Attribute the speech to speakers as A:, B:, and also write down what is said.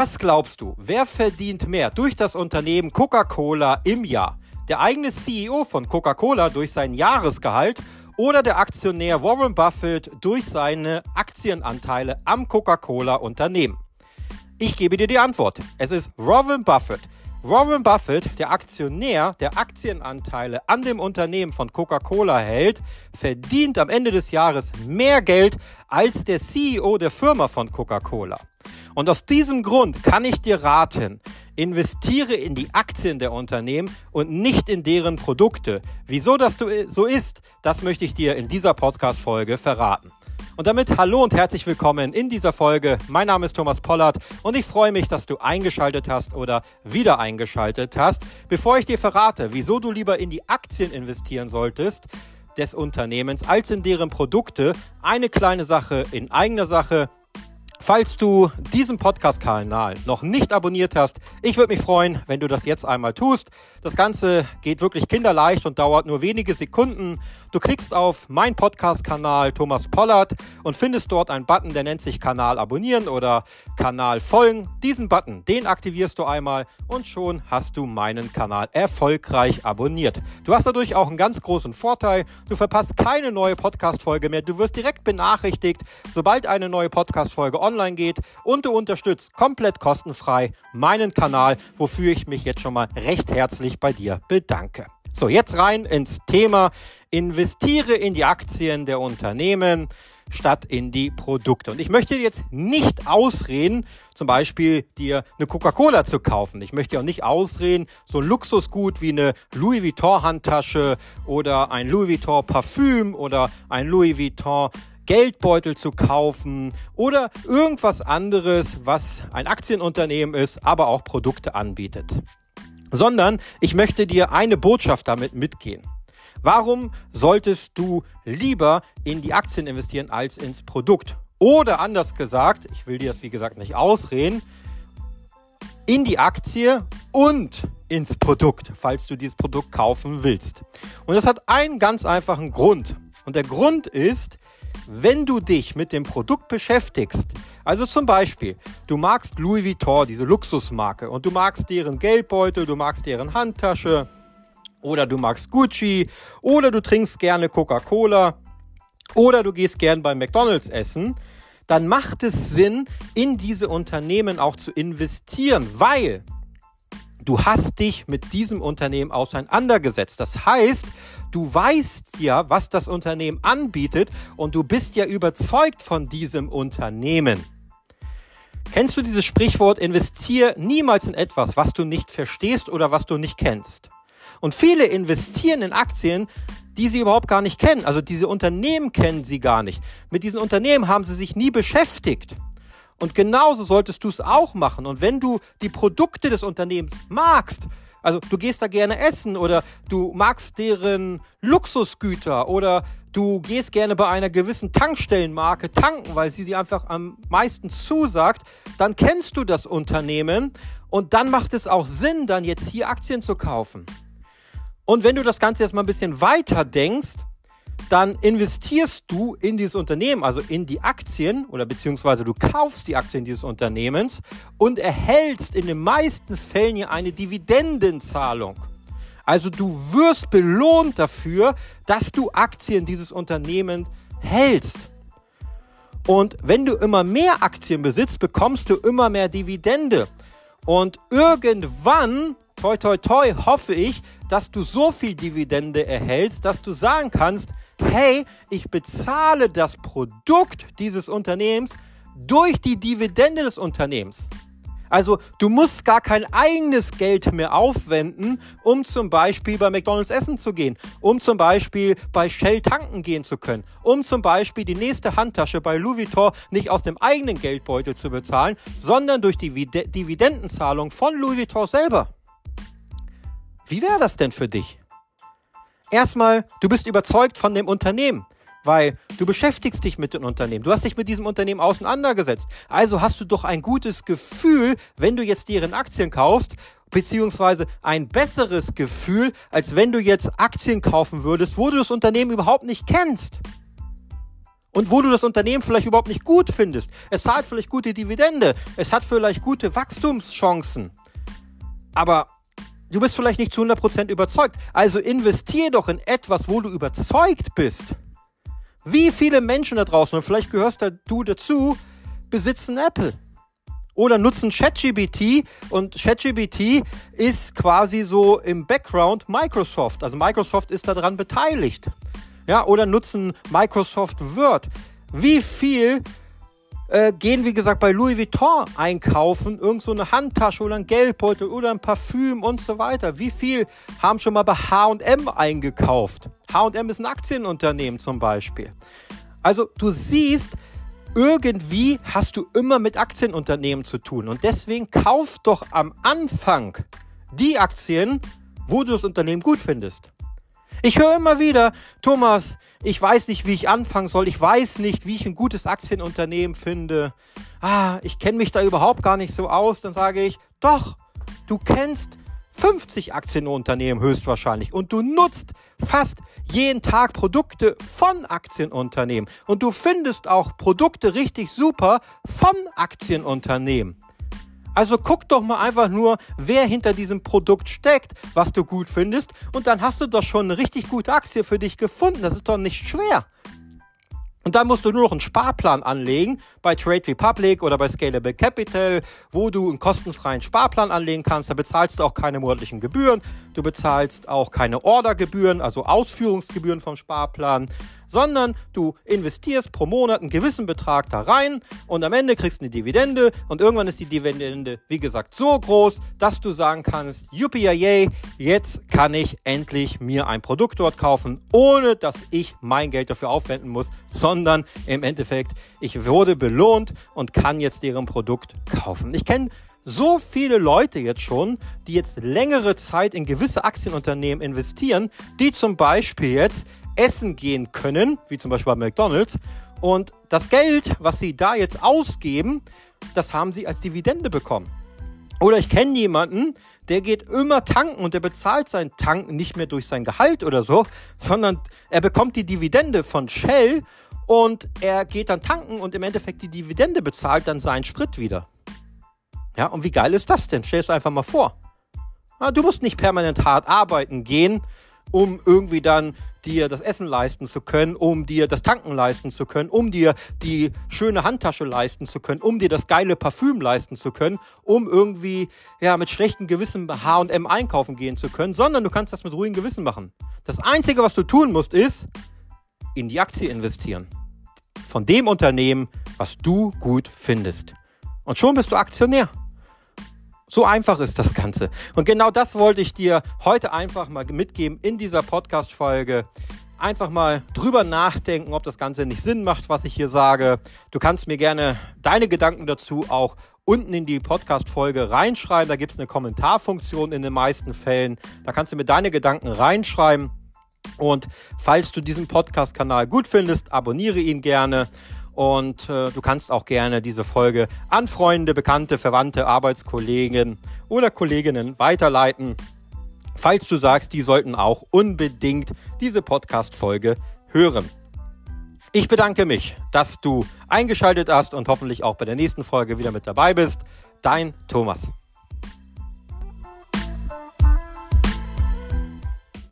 A: Was glaubst du, wer verdient mehr durch das Unternehmen Coca-Cola im Jahr? Der eigene CEO von Coca-Cola durch sein Jahresgehalt oder der Aktionär Warren Buffett durch seine Aktienanteile am Coca-Cola-Unternehmen? Ich gebe dir die Antwort. Es ist Warren Buffett. Warren Buffett, der Aktionär, der Aktienanteile an dem Unternehmen von Coca-Cola hält, verdient am Ende des Jahres mehr Geld als der CEO der Firma von Coca-Cola. Und aus diesem Grund kann ich dir raten, investiere in die Aktien der Unternehmen und nicht in deren Produkte. Wieso das so ist, das möchte ich dir in dieser Podcast-Folge verraten. Und damit hallo und herzlich willkommen in dieser Folge. Mein Name ist Thomas Pollard und ich freue mich, dass du eingeschaltet hast oder wieder eingeschaltet hast. Bevor ich dir verrate, wieso du lieber in die Aktien investieren solltest, des Unternehmens als in deren Produkte, eine kleine Sache in eigener Sache. Falls du diesen Podcast-Kanal noch nicht abonniert hast, ich würde mich freuen, wenn du das jetzt einmal tust. Das Ganze geht wirklich kinderleicht und dauert nur wenige Sekunden. Du klickst auf mein Podcast-Kanal Thomas Pollard und findest dort einen Button, der nennt sich Kanal abonnieren oder Kanal folgen. Diesen Button, den aktivierst du einmal und schon hast du meinen Kanal erfolgreich abonniert. Du hast dadurch auch einen ganz großen Vorteil. Du verpasst keine neue Podcast-Folge mehr. Du wirst direkt benachrichtigt, sobald eine neue Podcast-Folge online geht und du unterstützt komplett kostenfrei meinen Kanal, wofür ich mich jetzt schon mal recht herzlich bei dir bedanke. So, jetzt rein ins Thema. Investiere in die Aktien der Unternehmen statt in die Produkte. Und ich möchte jetzt nicht ausreden, zum Beispiel dir eine Coca-Cola zu kaufen. Ich möchte auch nicht ausreden, so ein Luxusgut wie eine Louis Vuitton Handtasche oder ein Louis Vuitton Parfüm oder ein Louis Vuitton Geldbeutel zu kaufen oder irgendwas anderes, was ein Aktienunternehmen ist, aber auch Produkte anbietet. Sondern ich möchte dir eine Botschaft damit mitgehen. Warum solltest du lieber in die Aktien investieren als ins Produkt? Oder anders gesagt, ich will dir das wie gesagt nicht ausreden, in die Aktie und ins Produkt, falls du dieses Produkt kaufen willst. Und das hat einen ganz einfachen Grund. Und der Grund ist, wenn du dich mit dem Produkt beschäftigst, also zum Beispiel, du magst Louis Vuitton, diese Luxusmarke, und du magst deren Geldbeutel, du magst deren Handtasche, oder du magst Gucci, oder du trinkst gerne Coca-Cola, oder du gehst gern bei McDonald's essen, dann macht es Sinn, in diese Unternehmen auch zu investieren, weil du hast dich mit diesem Unternehmen auseinandergesetzt. Das heißt, du weißt ja, was das Unternehmen anbietet und du bist ja überzeugt von diesem Unternehmen. Kennst du dieses Sprichwort, investier niemals in etwas, was du nicht verstehst oder was du nicht kennst? Und viele investieren in Aktien, die sie überhaupt gar nicht kennen. Also diese Unternehmen kennen sie gar nicht. Mit diesen Unternehmen haben sie sich nie beschäftigt. Und genauso solltest du es auch machen. Und wenn du die Produkte des Unternehmens magst, also du gehst da gerne essen oder du magst deren Luxusgüter oder du gehst gerne bei einer gewissen Tankstellenmarke tanken, weil sie dir einfach am meisten zusagt, dann kennst du das Unternehmen und dann macht es auch Sinn, dann jetzt hier Aktien zu kaufen. Und wenn du das Ganze jetzt mal ein bisschen weiter denkst, dann investierst du in dieses Unternehmen, also in die Aktien oder beziehungsweise du kaufst die Aktien dieses Unternehmens und erhältst in den meisten Fällen ja eine Dividendenzahlung. Also du wirst belohnt dafür, dass du Aktien dieses Unternehmens hältst. Und wenn du immer mehr Aktien besitzt, bekommst du immer mehr Dividende. Und irgendwann, toi toi toi, hoffe ich, dass du so viel Dividende erhältst, dass du sagen kannst, hey, ich bezahle das Produkt dieses Unternehmens durch die Dividende des Unternehmens. Also du musst gar kein eigenes Geld mehr aufwenden, um zum Beispiel bei McDonald's essen zu gehen, um zum Beispiel bei Shell tanken gehen zu können, um zum Beispiel die nächste Handtasche bei Louis Vuitton nicht aus dem eigenen Geldbeutel zu bezahlen, sondern durch die Dividendenzahlung von Louis Vuitton selber. Wie wäre das denn für dich? Erstmal, du bist überzeugt von dem Unternehmen, weil du beschäftigst dich mit dem Unternehmen. Du hast dich mit diesem Unternehmen auseinandergesetzt. Also hast du doch ein gutes Gefühl, wenn du jetzt deren Aktien kaufst, beziehungsweise ein besseres Gefühl, als wenn du jetzt Aktien kaufen würdest, wo du das Unternehmen überhaupt nicht kennst. und wo du das Unternehmen vielleicht überhaupt nicht gut findest. Es zahlt vielleicht gute Dividende, es hat vielleicht gute Wachstumschancen, aber du bist vielleicht nicht zu 100% überzeugt. Also investier doch in etwas, wo du überzeugt bist. Wie viele Menschen da draußen, und vielleicht gehörst du dazu, besitzen Apple? Oder nutzen ChatGBT und ChatGBT ist quasi so im Background Microsoft. Also Microsoft ist daran beteiligt. Ja, oder nutzen Microsoft Word. Wie viel äh, gehen, wie gesagt, bei Louis Vuitton einkaufen, irgend so eine Handtasche oder ein Geldbeutel oder ein Parfüm und so weiter. Wie viel haben schon mal bei HM eingekauft? HM ist ein Aktienunternehmen zum Beispiel. Also du siehst, irgendwie hast du immer mit Aktienunternehmen zu tun. Und deswegen kauf doch am Anfang die Aktien, wo du das Unternehmen gut findest. Ich höre immer wieder, Thomas, ich weiß nicht, wie ich anfangen soll. Ich weiß nicht, wie ich ein gutes Aktienunternehmen finde. Ah, ich kenne mich da überhaupt gar nicht so aus. Dann sage ich, doch, du kennst 50 Aktienunternehmen höchstwahrscheinlich und du nutzt fast jeden Tag Produkte von Aktienunternehmen und du findest auch Produkte richtig super von Aktienunternehmen. Also guck doch mal einfach nur, wer hinter diesem Produkt steckt, was du gut findest und dann hast du doch schon eine richtig gute Aktie für dich gefunden. Das ist doch nicht schwer. Und dann musst du nur noch einen Sparplan anlegen bei Trade Republic oder bei Scalable Capital, wo du einen kostenfreien Sparplan anlegen kannst. Da bezahlst du auch keine monatlichen Gebühren. Du bezahlst auch keine Ordergebühren, also Ausführungsgebühren vom Sparplan sondern du investierst pro Monat einen gewissen Betrag da rein und am Ende kriegst du eine Dividende und irgendwann ist die Dividende, wie gesagt, so groß, dass du sagen kannst, yippie jetzt kann ich endlich mir ein Produkt dort kaufen, ohne dass ich mein Geld dafür aufwenden muss, sondern im Endeffekt, ich wurde belohnt und kann jetzt deren Produkt kaufen. Ich kenne so viele Leute jetzt schon, die jetzt längere Zeit in gewisse Aktienunternehmen investieren, die zum Beispiel jetzt essen gehen können, wie zum Beispiel bei McDonald's. Und das Geld, was sie da jetzt ausgeben, das haben sie als Dividende bekommen. Oder ich kenne jemanden, der geht immer tanken und der bezahlt sein Tanken nicht mehr durch sein Gehalt oder so, sondern er bekommt die Dividende von Shell und er geht dann tanken und im Endeffekt die Dividende bezahlt dann seinen Sprit wieder. Ja, und wie geil ist das denn? Stell es einfach mal vor. Du musst nicht permanent hart arbeiten gehen, um irgendwie dann dir das Essen leisten zu können, um dir das Tanken leisten zu können, um dir die schöne Handtasche leisten zu können, um dir das geile Parfüm leisten zu können, um irgendwie ja mit schlechtem Gewissen H&M einkaufen gehen zu können, sondern du kannst das mit ruhigem Gewissen machen. Das einzige, was du tun musst, ist in die Aktie investieren. Von dem Unternehmen, was du gut findest. Und schon bist du Aktionär. So einfach ist das Ganze. Und genau das wollte ich dir heute einfach mal mitgeben in dieser Podcast-Folge. Einfach mal drüber nachdenken, ob das Ganze nicht Sinn macht, was ich hier sage. Du kannst mir gerne deine Gedanken dazu auch unten in die Podcast-Folge reinschreiben. Da gibt es eine Kommentarfunktion in den meisten Fällen. Da kannst du mir deine Gedanken reinschreiben. Und falls du diesen Podcast-Kanal gut findest, abonniere ihn gerne. Und äh, du kannst auch gerne diese Folge an Freunde, Bekannte, Verwandte, Arbeitskollegen oder Kolleginnen weiterleiten, falls du sagst, die sollten auch unbedingt diese Podcast-Folge hören. Ich bedanke mich, dass du eingeschaltet hast und hoffentlich auch bei der nächsten Folge wieder mit dabei bist. Dein Thomas.